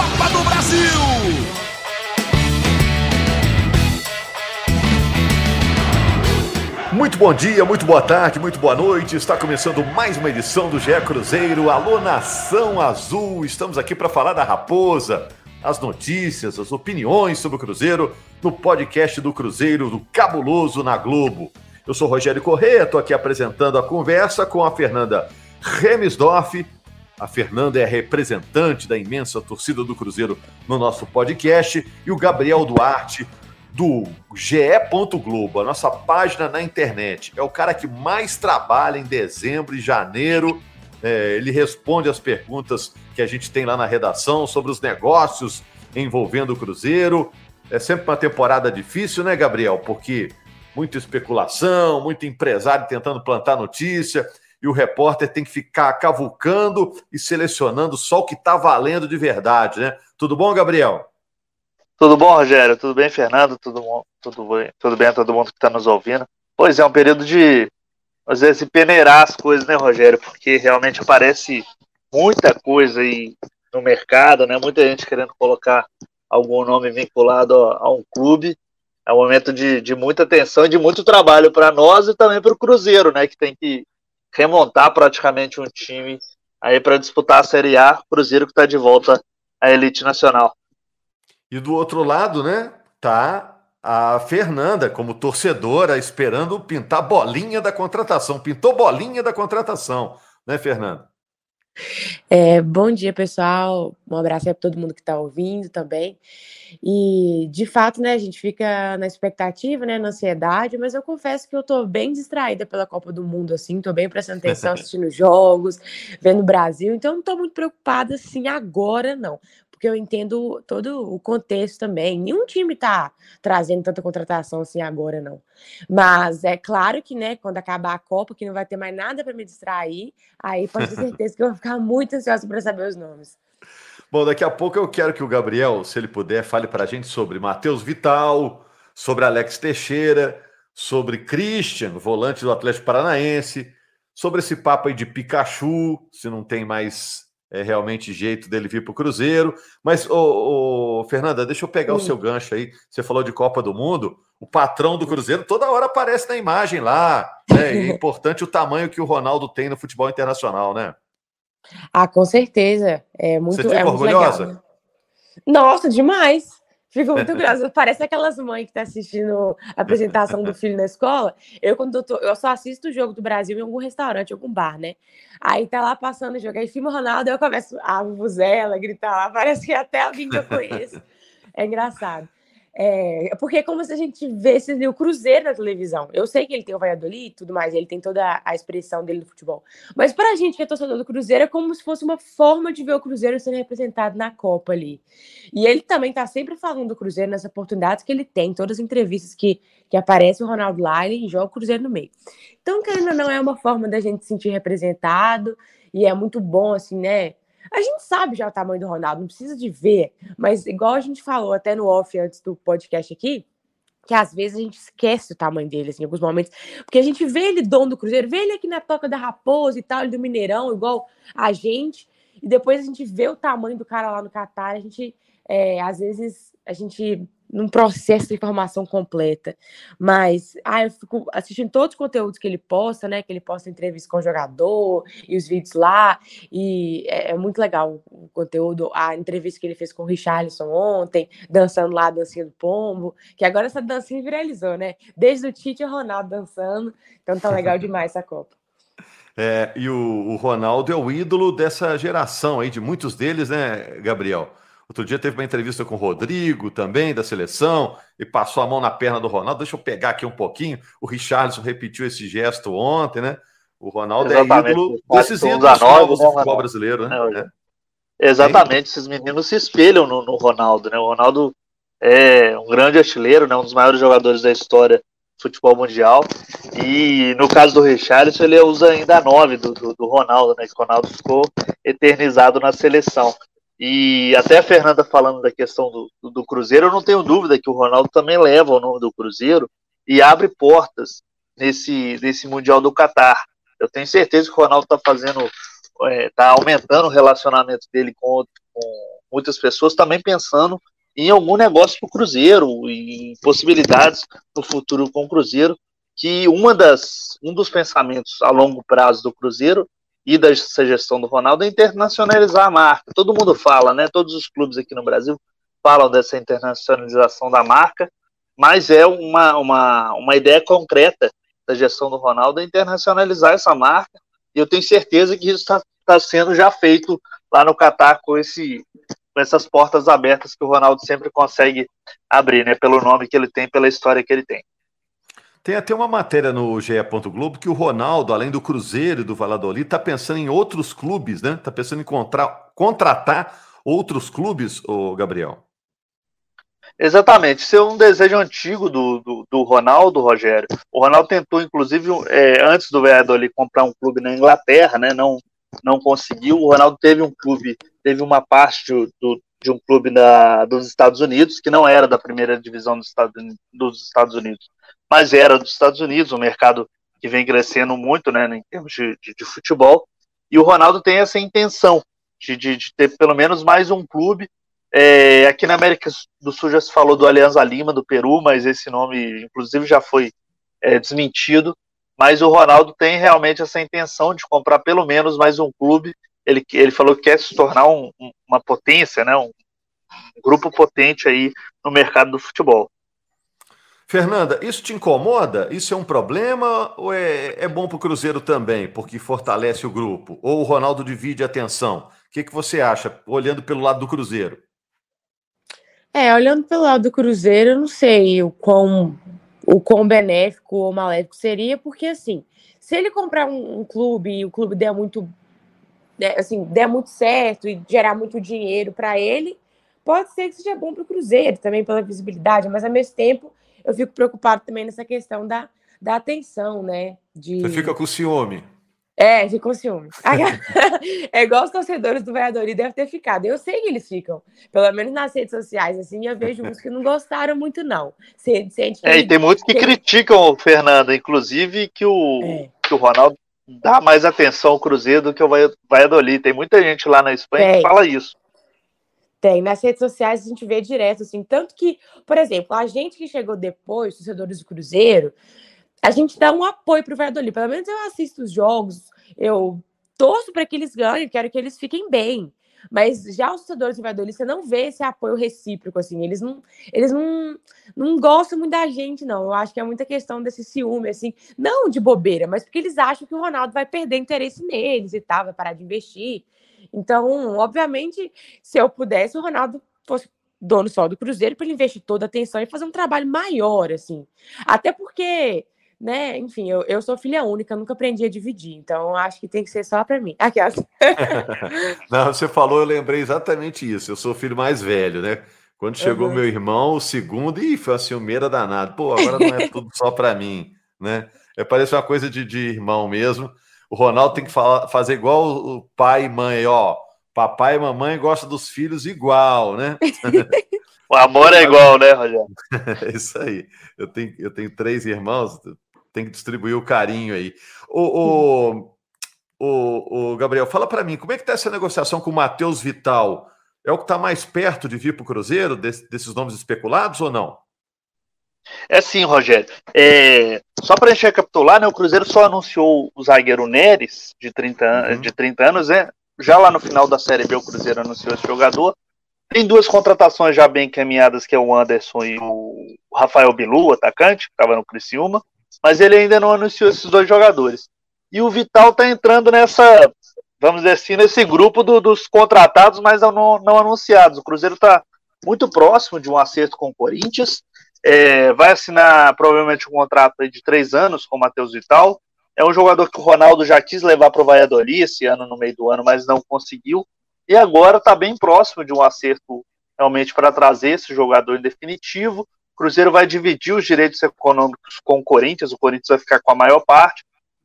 Copa do Brasil. Muito bom dia, muito boa tarde, muito boa noite. Está começando mais uma edição do GE Cruzeiro. Alô, Nação Azul. Estamos aqui para falar da Raposa, as notícias, as opiniões sobre o Cruzeiro no podcast do Cruzeiro do Cabuloso na Globo. Eu sou Rogério Corrêa, estou aqui apresentando a conversa com a Fernanda Remisdorf. A Fernanda é representante da imensa torcida do Cruzeiro no nosso podcast e o Gabriel Duarte do GE. Globo, a nossa página na internet. É o cara que mais trabalha em dezembro e janeiro. É, ele responde as perguntas que a gente tem lá na redação sobre os negócios envolvendo o Cruzeiro. É sempre uma temporada difícil, né, Gabriel? Porque muita especulação, muito empresário tentando plantar notícia, e o repórter tem que ficar cavucando e selecionando só o que está valendo de verdade, né? Tudo bom, Gabriel? Tudo bom, Rogério? Tudo bem, Fernando? Tudo? Tudo bem, tudo bem a todo mundo que está nos ouvindo? Pois é, um período de, às vezes, peneirar as coisas, né, Rogério? Porque realmente aparece muita coisa aí no mercado, né? Muita gente querendo colocar algum nome vinculado a, a um clube é um momento de, de muita atenção e de muito trabalho para nós e também para o Cruzeiro, né? Que tem que remontar praticamente um time aí para disputar a Série A. Cruzeiro que está de volta à elite nacional. E do outro lado, né? Tá a Fernanda como torcedora esperando pintar bolinha da contratação. Pintou bolinha da contratação, né, Fernanda? É, bom dia, pessoal. Um abraço aí para todo mundo que está ouvindo também. E, de fato, né, a gente fica na expectativa, né, na ansiedade, mas eu confesso que eu estou bem distraída pela Copa do Mundo, assim, estou bem prestando atenção, assistindo jogos, vendo o Brasil, então não estou muito preocupada, assim, agora, não porque eu entendo todo o contexto também. Nenhum time está trazendo tanta contratação assim agora, não. Mas é claro que, né, quando acabar a Copa, que não vai ter mais nada para me distrair, aí pode ter certeza que eu vou ficar muito ansiosa para saber os nomes. Bom, daqui a pouco eu quero que o Gabriel, se ele puder, fale para a gente sobre Matheus Vital, sobre Alex Teixeira, sobre Christian, volante do Atlético Paranaense, sobre esse papo aí de Pikachu, se não tem mais é, realmente jeito dele vir para o Cruzeiro. Mas, ô, ô, Fernanda, deixa eu pegar Sim. o seu gancho aí. Você falou de Copa do Mundo. O patrão do Cruzeiro toda hora aparece na imagem lá. Né? é importante o tamanho que o Ronaldo tem no futebol internacional, né? Ah, com certeza. É muito, Você fica é orgulhosa? Legal, né? Nossa, demais. Fico muito curiosa. Parece aquelas mães que estão tá assistindo a apresentação do filho na escola. Eu, quando eu, tô, eu só assisto o jogo do Brasil em algum restaurante, algum bar, né? Aí tá lá passando o jogo. Aí filma o Ronaldo, eu começo a vuvuzela, gritar lá. Parece que até alguém que eu conheço. É engraçado. É, porque é como se a gente visse o Cruzeiro na televisão. Eu sei que ele tem o Valladolid e tudo mais, ele tem toda a expressão dele no futebol. Mas pra gente que é torcedor do Cruzeiro, é como se fosse uma forma de ver o Cruzeiro sendo representado na Copa ali. E ele também tá sempre falando do Cruzeiro nas oportunidades que ele tem, todas as entrevistas que, que aparece o Ronaldo lá, ele joga o Cruzeiro no meio. Então, querendo ou não, é uma forma da gente se sentir representado, e é muito bom, assim, né? A gente sabe já o tamanho do Ronaldo, não precisa de ver, mas igual a gente falou até no off antes do podcast aqui, que às vezes a gente esquece o tamanho dele, assim, em alguns momentos, porque a gente vê ele dono do Cruzeiro, vê ele aqui na Toca da Raposa e tal, ele do Mineirão, igual a gente, e depois a gente vê o tamanho do cara lá no Catar, a gente, é, às vezes, a gente num processo de informação completa. Mas ah, eu fico assistindo todos os conteúdos que ele posta, né? Que ele posta entrevistas com o jogador e os vídeos lá. E é, é, muito legal o conteúdo. A entrevista que ele fez com o Richarlison ontem, dançando lá a dancinha do pombo, que agora essa dancinha viralizou, né? Desde o Tite e o Ronaldo dançando. Então tá legal demais essa Copa. É, e o, o Ronaldo é o ídolo dessa geração aí, de muitos deles, né, Gabriel? Outro dia teve uma entrevista com o Rodrigo também, da seleção, e passou a mão na perna do Ronaldo. Deixa eu pegar aqui um pouquinho. O Richardson repetiu esse gesto ontem, né? O Ronaldo Exatamente. é ídolo desses ídolos novos do futebol brasileiro, né? É, Exatamente, esses meninos se espelham no, no, Ronaldo, né? O Ronaldo é um grande artilheiro, né? Um dos maiores jogadores da história do futebol mundial. E no caso do Richarlison, ele usa ainda a 9 do, do, do Ronaldo, né? Que o Ronaldo ficou eternizado na seleção. E até a Fernanda falando da questão do, do, do, Cruzeiro, eu não tenho dúvida que o Ronaldo também leva o nome do Cruzeiro e abre portas nesse, nesse Mundial do Catar. Eu tenho certeza que o Ronaldo está fazendo, está é, tá aumentando o relacionamento dele com, com muitas pessoas, também pensando em algum negócio para o Cruzeiro, em possibilidades no futuro com o Cruzeiro, que uma das, um dos pensamentos a longo prazo do Cruzeiro e dessa gestão do Ronaldo é internacionalizar a marca. Todo mundo fala, né? Todos os clubes aqui no Brasil falam dessa internacionalização da marca, mas é uma, uma, uma ideia concreta da gestão do Ronaldo é internacionalizar essa marca, e eu tenho certeza que isso está tá sendo já feito lá no Catar com, esse, com essas portas abertas que o Ronaldo sempre consegue abrir, né? Pelo nome que ele tem, pela história que ele tem. Tem até uma matéria no GE. Globo que o Ronaldo, além do Cruzeiro e do Valladolid, está pensando em outros clubes, né? Está pensando em contra... contratar outros clubes, o Gabriel. Exatamente, isso é um desejo antigo do, do, do Ronaldo, Rogério. O Ronaldo tentou, inclusive, é, antes do Valladolid comprar um clube na Inglaterra, né? Não, não conseguiu. O Ronaldo teve um clube, teve uma parte do, de um clube da, dos Estados Unidos, que não era da primeira divisão dos Estados, dos Estados Unidos mas era dos Estados Unidos, um mercado que vem crescendo muito né, em termos de, de, de futebol. E o Ronaldo tem essa intenção de, de, de ter pelo menos mais um clube. É, aqui na América do Sul já se falou do Alianza Lima, do Peru, mas esse nome, inclusive, já foi é, desmentido. Mas o Ronaldo tem realmente essa intenção de comprar pelo menos mais um clube. Ele, ele falou que quer se tornar um, uma potência, né, um grupo potente aí no mercado do futebol. Fernanda, isso te incomoda? Isso é um problema ou é, é bom para o Cruzeiro também, porque fortalece o grupo? Ou o Ronaldo divide a atenção? O que, que você acha, olhando pelo lado do Cruzeiro? É, olhando pelo lado do Cruzeiro, eu não sei o quão, o quão benéfico ou maléfico seria, porque assim, se ele comprar um, um clube e o clube der muito, né, assim, der muito certo e gerar muito dinheiro para ele, pode ser que seja bom para o Cruzeiro também pela visibilidade, mas ao mesmo tempo eu fico preocupado também nessa questão da, da atenção, né? De... Você fica com ciúme. É, fica com ciúme. é igual os torcedores do Valladolid devem ter ficado. Eu sei que eles ficam. Pelo menos nas redes sociais, assim, eu vejo uns que não gostaram muito, não. Você sente É, e tem muitos que criticam o Fernando, inclusive que o, é. que o Ronaldo dá mais atenção ao Cruzeiro do que o Valladolid. Tem muita gente lá na Espanha que fala isso. Tem. Nas redes sociais a gente vê direto, assim. Tanto que, por exemplo, a gente que chegou depois, torcedores do Cruzeiro, a gente dá um apoio pro Valladolid. Pelo menos eu assisto os jogos, eu torço para que eles ganhem, quero que eles fiquem bem. Mas já os torcedores do Valladolid, você não vê esse apoio recíproco, assim. Eles não, eles não, não gostam muito da gente, não. Eu acho que é muita questão desse ciúme, assim. Não de bobeira, mas porque eles acham que o Ronaldo vai perder interesse neles e tal, vai parar de investir. Então, obviamente, se eu pudesse, o Ronaldo fosse dono só do Cruzeiro para ele investir toda a atenção e fazer um trabalho maior, assim. Até porque, né, enfim, eu, eu sou filha única, nunca aprendi a dividir, então acho que tem que ser só para mim. Aquelas. Não, você falou, eu lembrei exatamente isso. Eu sou o filho mais velho, né? Quando chegou uhum. meu irmão, o segundo, e foi uma ciumeira danada. Pô, agora não é tudo só para mim, né? É, parece uma coisa de, de irmão mesmo. O Ronaldo tem que falar, fazer igual o pai e mãe, ó. Papai e mamãe gostam dos filhos igual, né? o amor é igual, né, Rogério? é isso aí. Eu tenho, eu tenho três irmãos, tem que distribuir o carinho aí. O, o, o, o Gabriel, fala para mim, como é que tá essa negociação com o Matheus Vital? É o que está mais perto de vir para o Cruzeiro, desse, desses nomes especulados ou não? É sim, Rogério. É, só para a gente recapitular, né, o Cruzeiro só anunciou o zagueiro Neres, de 30, uhum. de 30 anos, né? Já lá no final da Série B, o Cruzeiro anunciou esse jogador. Tem duas contratações já bem encaminhadas, que é o Anderson e o Rafael Bilu, atacante, que estava no Criciúma, mas ele ainda não anunciou esses dois jogadores. E o Vital está entrando nessa, vamos dizer assim, nesse grupo do, dos contratados, mas não, não anunciados. O Cruzeiro está muito próximo de um acerto com o Corinthians, é, vai assinar provavelmente um contrato de três anos com o Matheus Vital. É um jogador que o Ronaldo já quis levar para o Valladolid esse ano, no meio do ano, mas não conseguiu. e agora está bem próximo de um acerto realmente para trazer esse jogador em definitivo. Cruzeiro vai dividir os direitos econômicos com o Corinthians, o Corinthians vai ficar com a maior parte.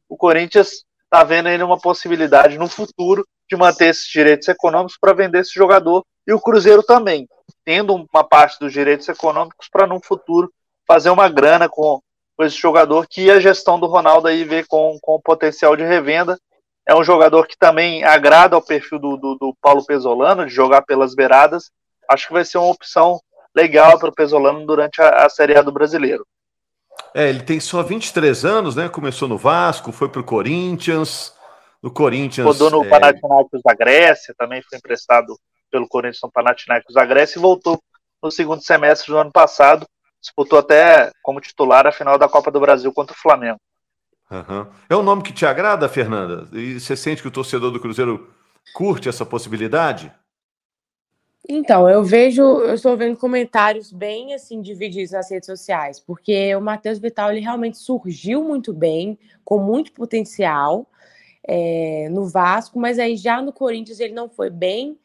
O Corinthians está vendo ainda uma possibilidade no futuro de manter esses direitos econômicos para vender esse jogador e o Cruzeiro também, tendo uma parte dos direitos econômicos para no futuro fazer uma grana com, com esse jogador que a gestão do Ronaldo aí vê com, com potencial de revenda. É um jogador que também agrada ao perfil do, do, do Paulo Pesolano, de jogar pelas beiradas. Acho que vai ser uma opção legal para o Pesolano durante a, a Série A do Brasileiro. É, ele tem só 23 anos, né? Começou no Vasco, foi para o Corinthians. No Corinthians. Rodou no é... Panathinaikos da Grécia, também foi emprestado pelo Corinthians no Panathinaikos da Grécia e voltou no segundo semestre do ano passado. Disputou até como titular a final da Copa do Brasil contra o Flamengo. Uhum. É um nome que te agrada, Fernanda? E você sente que o torcedor do Cruzeiro curte essa possibilidade? Então, eu vejo, eu estou vendo comentários bem assim divididos nas redes sociais, porque o Matheus Vital ele realmente surgiu muito bem, com muito potencial é, no Vasco, mas aí já no Corinthians ele não foi bem.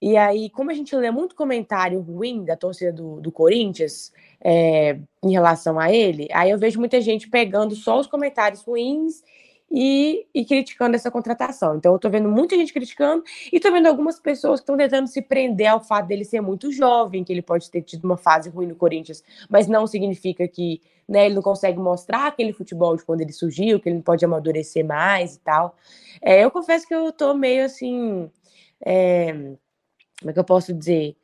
E aí, como a gente lê muito comentário ruim da torcida do, do Corinthians é, em relação a ele, aí eu vejo muita gente pegando só os comentários ruins e, e, criticando essa contratação. Então, eu estou vendo muita gente criticando e estou vendo algumas pessoas que estão tentando se prender ao fato dele ser muito jovem, que ele pode ter tido uma fase ruim no Corinthians, mas não significa que né, ele não consegue mostrar aquele futebol de quando ele surgiu, que ele não pode amadurecer mais e tal. É, eu confesso que eu estou meio assim. É, como é que eu posso dizer?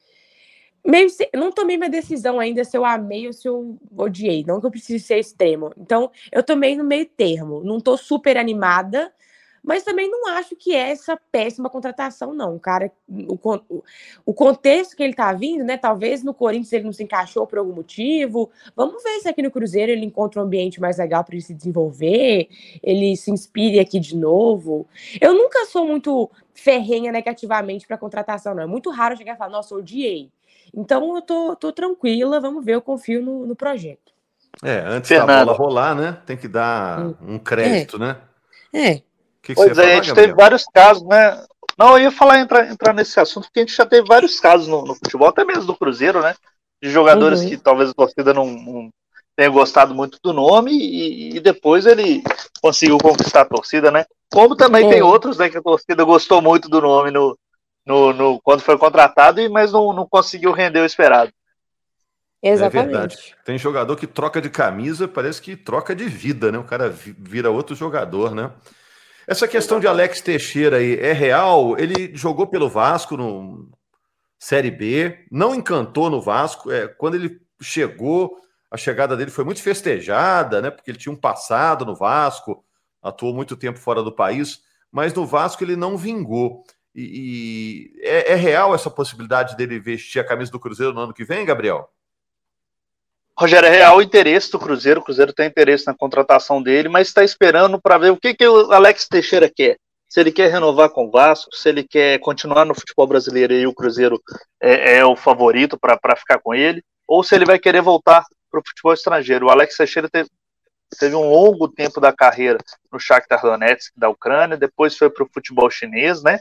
Meio não tomei minha decisão ainda se eu amei ou se eu odiei. Não que eu precise ser extremo. Então, eu tomei no meio termo. Não tô super animada, mas também não acho que é essa péssima contratação, não. Cara, o, o contexto que ele tá vindo, né? Talvez no Corinthians ele não se encaixou por algum motivo. Vamos ver se aqui no Cruzeiro ele encontra um ambiente mais legal para ele se desenvolver, ele se inspire aqui de novo. Eu nunca sou muito ferrenha negativamente para contratação, não. É muito raro chegar e falar, nossa, odiei. Então eu tô, tô tranquila, vamos ver, eu confio no, no projeto. É, antes Fernando. da bola rolar, né? Tem que dar hum. um crédito, é. né? É. Que que pois é, a gente Gabriel? teve vários casos, né? Não, eu ia falar entrar, entrar nesse assunto, porque a gente já teve vários casos no, no futebol, até mesmo do Cruzeiro, né? De jogadores uhum. que talvez a torcida não, não, tenha gostado muito do nome e, e, depois ele conseguiu conquistar a torcida, né? Como também é. tem outros, né, que a torcida gostou muito do nome no, no, no, quando foi contratado, mas não, não conseguiu render o esperado. Exatamente. É verdade. Tem jogador que troca de camisa, parece que troca de vida, né? O cara vira outro jogador, né? Essa questão de Alex Teixeira aí é real? Ele jogou pelo Vasco no Série B, não encantou no Vasco. É, quando ele chegou, a chegada dele foi muito festejada, né? Porque ele tinha um passado no Vasco, atuou muito tempo fora do país, mas no Vasco ele não vingou. E, e é, é, real essa possibilidade dele vestir a camisa do Cruzeiro no ano que vem, Gabriel? Rogério, é real o interesse do Cruzeiro. O Cruzeiro tem interesse na contratação dele, mas está esperando para ver o que, que o Alex Teixeira quer. Se ele quer renovar com o Vasco, se ele quer continuar no futebol brasileiro e o Cruzeiro é, é o favorito para ficar com ele, ou se ele vai querer voltar para o futebol estrangeiro. O Alex Teixeira teve, teve um longo tempo da carreira no Shakhtar Donetsk da Ucrânia, depois foi para o futebol chinês, né?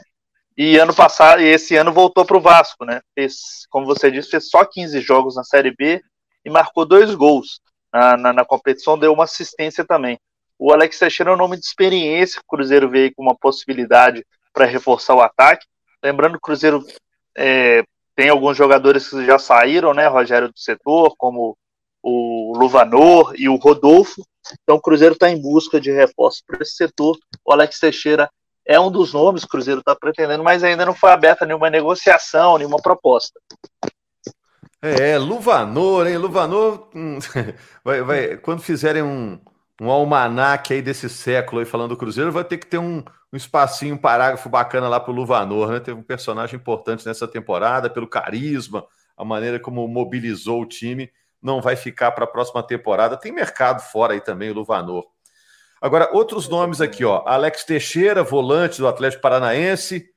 E ano passado, e esse ano voltou para o Vasco, né? Fez, como você disse, fez só 15 jogos na Série B e marcou dois gols na, na, na competição, deu uma assistência também. O Alex Teixeira é um nome de experiência, o Cruzeiro veio com uma possibilidade para reforçar o ataque. Lembrando que o Cruzeiro é, tem alguns jogadores que já saíram, né, Rogério do setor, como o Luvanor e o Rodolfo. Então o Cruzeiro está em busca de reforços para esse setor. O Alex Teixeira é um dos nomes que o Cruzeiro está pretendendo, mas ainda não foi aberta nenhuma negociação, nenhuma proposta. É, Luvanor, hein? Luvanor, hum, vai, vai, quando fizerem um, um almanaque aí desse século aí falando do Cruzeiro, vai ter que ter um, um espacinho, um parágrafo bacana lá para o Luvanor, né? Teve um personagem importante nessa temporada, pelo carisma, a maneira como mobilizou o time. Não vai ficar para a próxima temporada. Tem mercado fora aí também, o Luvanor. Agora, outros nomes aqui, ó. Alex Teixeira, volante do Atlético Paranaense.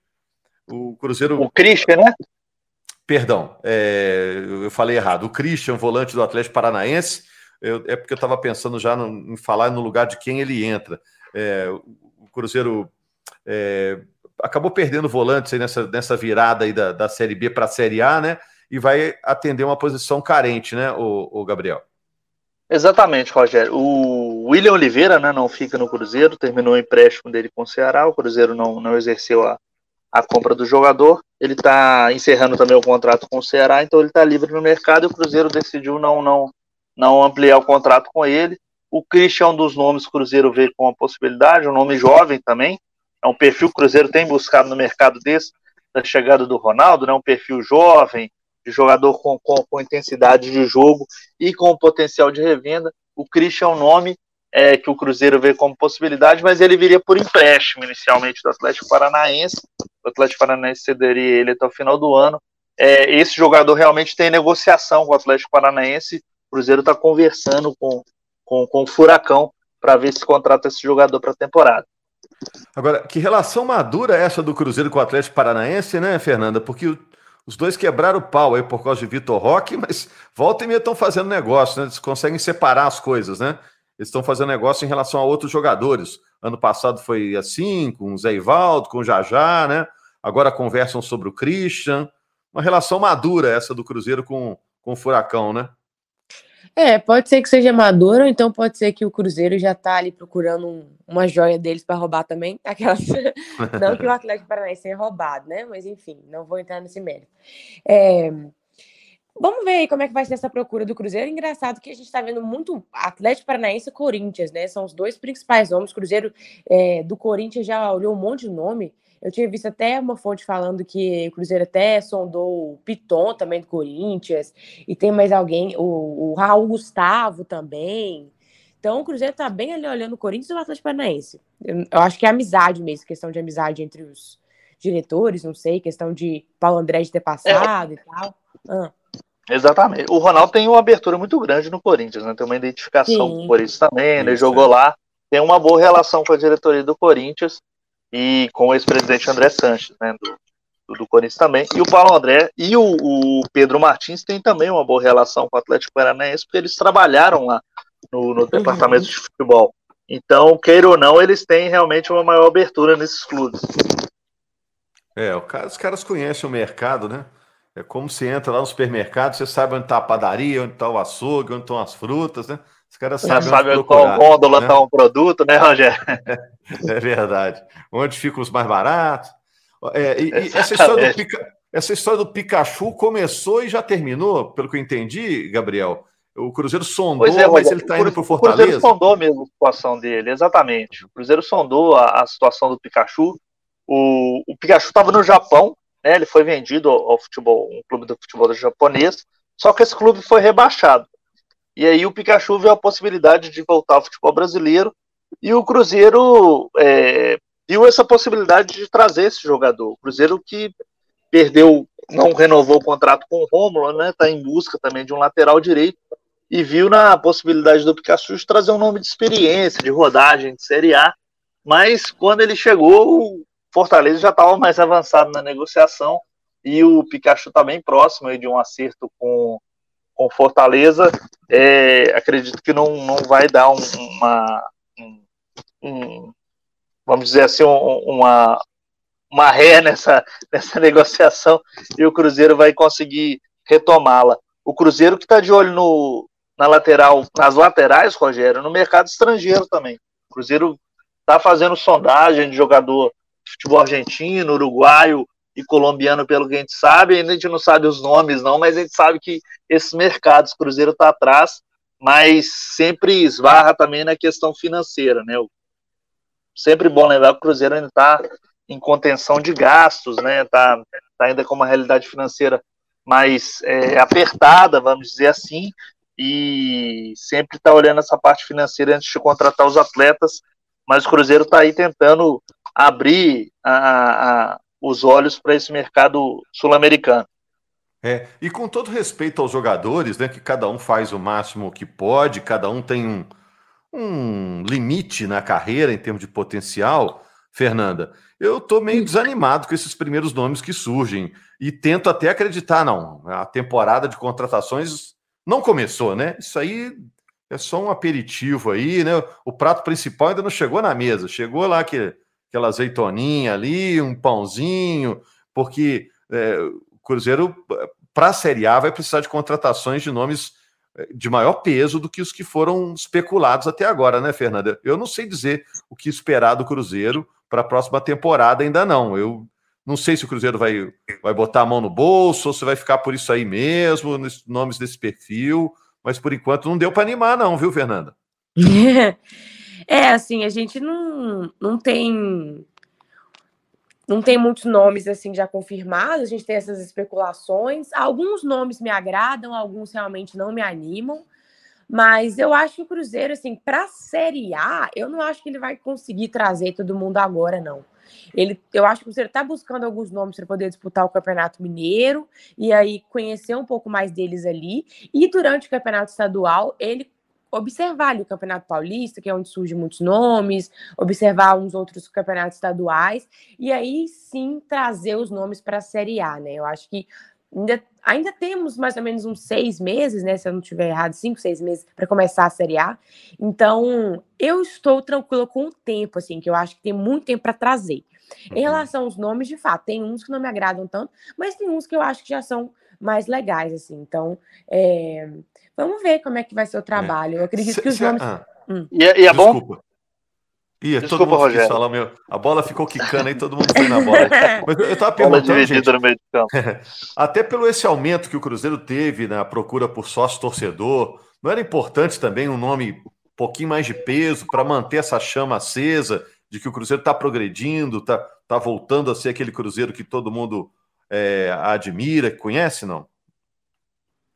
O Cruzeiro. O Christian, né? Perdão, é... eu falei errado. O Christian, volante do Atlético Paranaense. Eu... é porque eu estava pensando já no... em falar no lugar de quem ele entra. É... O Cruzeiro é... acabou perdendo volantes aí nessa, nessa virada aí da, da Série B para a Série A, né? E vai atender uma posição carente, né, o, o Gabriel? Exatamente, Rogério. O William Oliveira né, não fica no Cruzeiro, terminou o empréstimo dele com o Ceará, o Cruzeiro não, não exerceu a, a compra do jogador. Ele está encerrando também o contrato com o Ceará, então ele está livre no mercado e o Cruzeiro decidiu não, não, não ampliar o contrato com ele. O Christian é um dos nomes que o Cruzeiro vê com a possibilidade, um nome jovem também. É um perfil que o Cruzeiro tem buscado no mercado desse, da chegada do Ronaldo, né? um perfil jovem, jogador com, com, com intensidade de jogo e com potencial de revenda. O Christian é um nome é, que o Cruzeiro vê como possibilidade, mas ele viria por empréstimo inicialmente do Atlético Paranaense. O Atlético Paranaense cederia ele até o final do ano. É, esse jogador realmente tem negociação com o Atlético Paranaense. O Cruzeiro está conversando com, com, com o Furacão para ver se contrata esse jogador para a temporada. Agora, que relação madura é essa do Cruzeiro com o Atlético Paranaense, né, Fernanda? Porque os dois quebraram o pau aí por causa de Vitor Roque, mas volta e meia estão fazendo negócio, né? Eles conseguem separar as coisas, né? Eles estão fazendo negócio em relação a outros jogadores. Ano passado foi assim, com o Zé Ivaldo, com o Jajá, né? Agora conversam sobre o Christian. Uma relação madura essa do Cruzeiro com, com o Furacão, né? É, pode ser que seja maduro, ou então pode ser que o Cruzeiro já tá ali procurando um, uma joia deles para roubar também. Aquelas... não que o Atlético Paranaense tenha roubado, né? Mas enfim, não vou entrar nesse mérito. É... Vamos ver aí como é que vai ser essa procura do Cruzeiro. Engraçado que a gente está vendo muito Atlético Paranaense e Corinthians, né? São os dois principais nomes. Cruzeiro é, do Corinthians já olhou um monte de nome. Eu tinha visto até uma fonte falando que o Cruzeiro até sondou o Piton também do Corinthians, e tem mais alguém, o, o Raul Gustavo também. Então o Cruzeiro tá bem ali olhando o Corinthians e o Atlético Paranaense. Eu, eu acho que é amizade mesmo, questão de amizade entre os diretores, não sei, questão de Paulo André de ter passado é. e tal. Ah. Exatamente. O Ronaldo tem uma abertura muito grande no Corinthians, né? Tem uma identificação Sim. com o Corinthians também, ele jogou lá, tem uma boa relação com a diretoria do Corinthians e com o ex-presidente André Sanches, né, do, do, Corinthians também. E o Paulo André e o, o, Pedro Martins têm também uma boa relação com o Atlético Paranaense, porque eles trabalharam lá no, no uhum. departamento de futebol. Então, queira ou não, eles têm realmente uma maior abertura nesses clubes. É, os caras conhecem o mercado, né? É como você entra lá no supermercado, você sabe onde está a padaria, onde está o açougue, onde estão as frutas, né? Os caras sabem Já sabe qual gôndola está né? um produto, né, Rogério? É verdade. Onde ficam os mais baratos. É, e, e essa, história do Pica... essa história do Pikachu começou e já terminou, pelo que eu entendi, Gabriel. O Cruzeiro sondou, é, mas ele está indo para o Fortaleza. O Cruzeiro sondou mesmo a situação dele, exatamente. O Cruzeiro sondou a, a situação do Pikachu. O, o Pikachu estava no Japão, né, ele foi vendido ao, ao futebol, um clube do futebol japonês, só que esse clube foi rebaixado. E aí o Pikachu viu a possibilidade de voltar ao futebol brasileiro e o Cruzeiro é, viu essa possibilidade de trazer esse jogador. O Cruzeiro que perdeu, não renovou o contrato com o Rômulo, né? Está em busca também de um lateral direito e viu na possibilidade do Pikachu de trazer um nome de experiência, de rodagem, de Série A. Mas quando ele chegou, o Fortaleza já estava mais avançado na negociação e o Pikachu está bem próximo de um acerto com com Fortaleza, é, acredito que não, não vai dar um, uma, um, um, vamos dizer assim, uma, uma ré nessa, nessa negociação e o Cruzeiro vai conseguir retomá-la. O Cruzeiro que está de olho no, na lateral, nas laterais, Rogério, no mercado estrangeiro também. O Cruzeiro está fazendo sondagem de jogador de futebol argentino, uruguaio, e colombiano, pelo que a gente sabe. Ainda a gente não sabe os nomes, não, mas a gente sabe que esses mercados, Cruzeiro está atrás, mas sempre esbarra também na questão financeira, né? Sempre bom lembrar que o Cruzeiro ainda está em contenção de gastos, né? Está tá ainda com uma realidade financeira mais é, apertada, vamos dizer assim, e sempre está olhando essa parte financeira antes de contratar os atletas, mas o Cruzeiro está aí tentando abrir a, a, os olhos para esse mercado sul-americano. É, e com todo respeito aos jogadores, né, que cada um faz o máximo que pode, cada um tem um, um limite na carreira em termos de potencial, Fernanda, eu estou meio desanimado com esses primeiros nomes que surgem e tento até acreditar, não, a temporada de contratações não começou, né? Isso aí é só um aperitivo aí, né? O prato principal ainda não chegou na mesa, chegou lá que aquela azeitoninha ali, um pãozinho, porque é, o Cruzeiro, para a Série A, vai precisar de contratações de nomes é, de maior peso do que os que foram especulados até agora, né, Fernanda? Eu não sei dizer o que esperar do Cruzeiro para a próxima temporada, ainda não. Eu não sei se o Cruzeiro vai, vai botar a mão no bolso ou se vai ficar por isso aí mesmo, nos nomes desse perfil, mas por enquanto não deu para animar, não, viu, Fernanda? É, assim, a gente não, não tem não tem muitos nomes assim já confirmados, a gente tem essas especulações. Alguns nomes me agradam, alguns realmente não me animam. Mas eu acho que o Cruzeiro, assim, para a Série A, eu não acho que ele vai conseguir trazer todo mundo agora, não. Ele, eu acho que o Cruzeiro está buscando alguns nomes para poder disputar o Campeonato Mineiro e aí conhecer um pouco mais deles ali. E durante o Campeonato Estadual, ele observar ali o Campeonato Paulista, que é onde surgem muitos nomes, observar uns outros campeonatos estaduais, e aí sim trazer os nomes para a Série A, né? Eu acho que ainda, ainda temos mais ou menos uns seis meses, né? Se eu não estiver errado, cinco, seis meses para começar a Série A. Então, eu estou tranquila com o tempo, assim, que eu acho que tem muito tempo para trazer. Em uhum. relação aos nomes, de fato, tem uns que não me agradam tanto, mas tem uns que eu acho que já são mais legais, assim. Então, é, Vamos ver como é que vai ser o trabalho. Eu acredito cê, que os nomes. Ah. Hum. E, é, e é bom. Ia, Desculpa, todo mundo Rogério. Falar, meu, a bola ficou quicando aí, todo mundo foi na bola. Mas eu tava perguntando, gente, no meio de campo. até pelo esse aumento que o Cruzeiro teve na procura por sócio-torcedor, não era importante também um nome um pouquinho mais de peso para manter essa chama acesa de que o Cruzeiro está progredindo, está tá voltando a ser aquele Cruzeiro que todo mundo é, admira, conhece, não?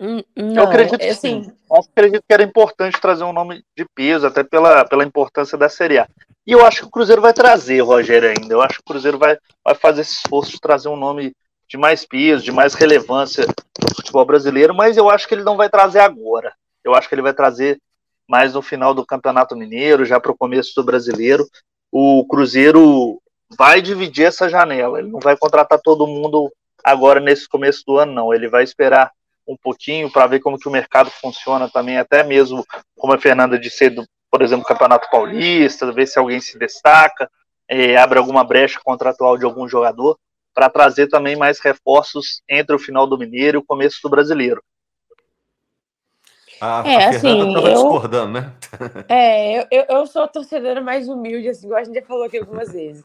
Hum, não, eu acredito que assim... sim. Eu acredito que era importante trazer um nome de peso, até pela, pela importância da Série A. E eu acho que o Cruzeiro vai trazer, Rogério, ainda. Eu acho que o Cruzeiro vai, vai fazer esse esforço de trazer um nome de mais peso, de mais relevância no futebol brasileiro, mas eu acho que ele não vai trazer agora. Eu acho que ele vai trazer mais no final do Campeonato Mineiro, já para o começo do brasileiro. O Cruzeiro vai dividir essa janela. Ele não vai contratar todo mundo agora nesse começo do ano, não. Ele vai esperar um pouquinho para ver como que o mercado funciona também, até mesmo, como a Fernanda disse, do, por exemplo, Campeonato Paulista, ver se alguém se destaca, é, abre alguma brecha contratual de algum jogador, para trazer também mais reforços entre o final do Mineiro e o começo do Brasileiro. A, é, a Fernanda assim, eu... discordando, né? É, eu, eu sou a torcedora mais humilde, assim, igual a gente já falou aqui algumas vezes.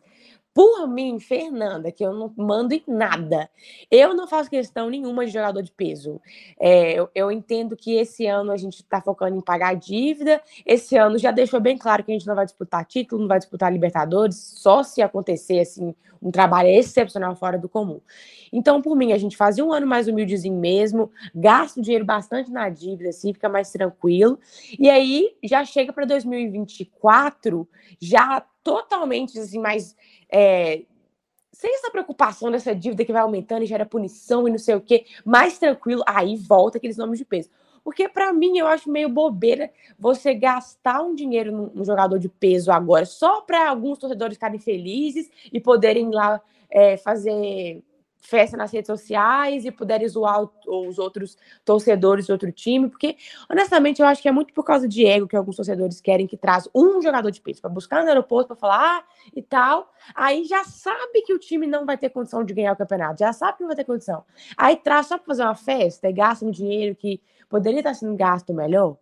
Por mim, Fernanda, que eu não mando em nada, eu não faço questão nenhuma de jogador de peso. É, eu, eu, entendo que esse ano a gente está focando em pagar a dívida. Esse ano já deixou bem claro que a gente não vai disputar título, não vai disputar Libertadores, só se acontecer assim um trabalho excepcional fora do comum. Então, por mim, a gente fazia um ano mais humildezinho mesmo, gasta o dinheiro bastante na dívida, assim, fica mais tranquilo. E aí já chega para 2024, já totalmente assim, mais é, sem essa preocupação dessa dívida que vai aumentando e gera punição e não sei o quê, mais tranquilo, aí volta aqueles nomes de peso. Porque para mim eu acho meio bobeira você gastar um dinheiro num, jogador de peso agora só para alguns torcedores ficarem felizes e poderem lá é, fazer festa nas redes sociais e puderem zoar os outros torcedores do outro time, porque honestamente eu acho que é muito por causa de ego que alguns torcedores querem que traz um jogador de peso para buscar no aeroporto para falar ah, e tal. Aí já sabe que o time não vai ter condição de ganhar o campeonato, já sabe que não vai ter condição. Aí traz só para fazer uma festa e gasta um dinheiro que poderia estar sendo gasto melhor.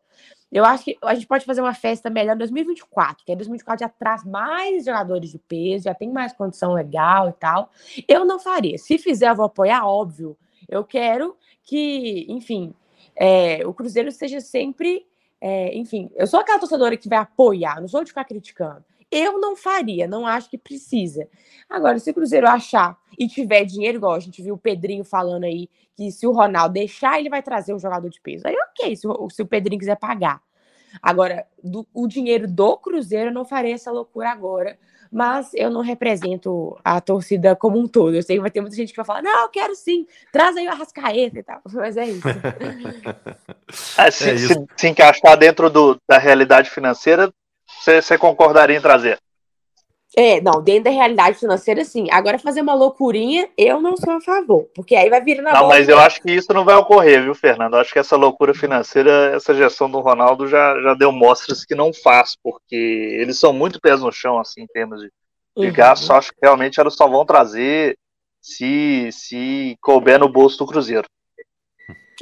Eu acho que a gente pode fazer uma festa melhor em 2024, que é 2024 já traz mais jogadores de peso, já tem mais condição legal e tal. Eu não faria. Se fizer, eu vou apoiar, óbvio. Eu quero que, enfim, é, o Cruzeiro seja sempre. É, enfim, eu sou aquela torcedora que vai apoiar, não sou de ficar criticando. Eu não faria, não acho que precisa. Agora, se o Cruzeiro achar e tiver dinheiro, igual a gente viu o Pedrinho falando aí, que se o Ronaldo deixar, ele vai trazer um jogador de peso. Aí, ok, se o, se o Pedrinho quiser pagar. Agora, do, o dinheiro do Cruzeiro, eu não farei essa loucura agora, mas eu não represento a torcida como um todo. Eu sei que vai ter muita gente que vai falar, não, eu quero sim, traz aí o Arrascaeta e tal, mas é isso. é, se, é isso. Se, se, encaixar dentro do, da realidade financeira, você concordaria em trazer? É, não, dentro da realidade financeira, sim. Agora, fazer uma loucurinha, eu não sou a favor, porque aí vai vir na Não, mas eu acho que isso não vai ocorrer, viu, Fernando? Eu acho que essa loucura financeira, essa gestão do Ronaldo já, já deu mostras que não faz, porque eles são muito pés no chão, assim, em termos de, de gasto, acho que realmente elas só vão trazer se, se couber no bolso do Cruzeiro.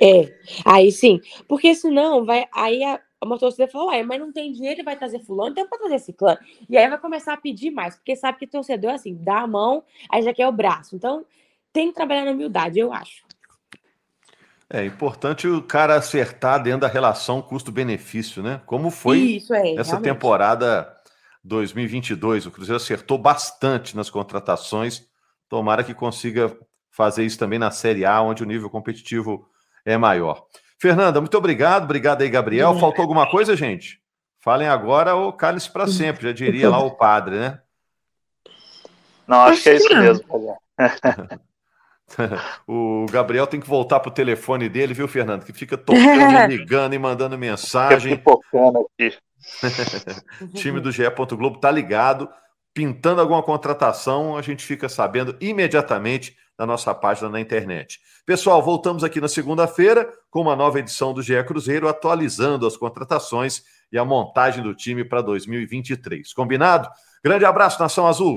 É, aí sim, porque senão vai, aí a, uma torcida falou, ué, mas não tem dinheiro, vai trazer fulano, então pode trazer ciclano. E aí vai começar a pedir mais, porque sabe que torcedor, é assim, dá a mão, aí já quer o braço. Então, tem que trabalhar na humildade, eu acho. É importante o cara acertar dentro da relação custo-benefício, né? Como foi Isso, é, essa realmente. temporada 2022. O Cruzeiro acertou bastante nas contratações. Tomara que consiga fazer isso também na Série A, onde o nível competitivo é maior. Fernanda, muito obrigado. Obrigado aí, Gabriel. Obrigada. Faltou alguma coisa, gente? Falem agora ou cale-se para sempre, já diria lá o padre, né? Não, acho, que é isso não. mesmo. O Gabriel tem que voltar pro telefone dele, viu, Fernando? Que fica tocando, ligando e mandando mensagem. aqui. time do GE. Globo tá ligado. Pintando alguma contratação, a gente fica sabendo imediatamente na nossa página na internet. Pessoal, voltamos aqui na segunda-feira com uma nova edição do GE Cruzeiro, atualizando as contratações e a montagem do time para 2023. Combinado? Grande abraço, Nação Azul!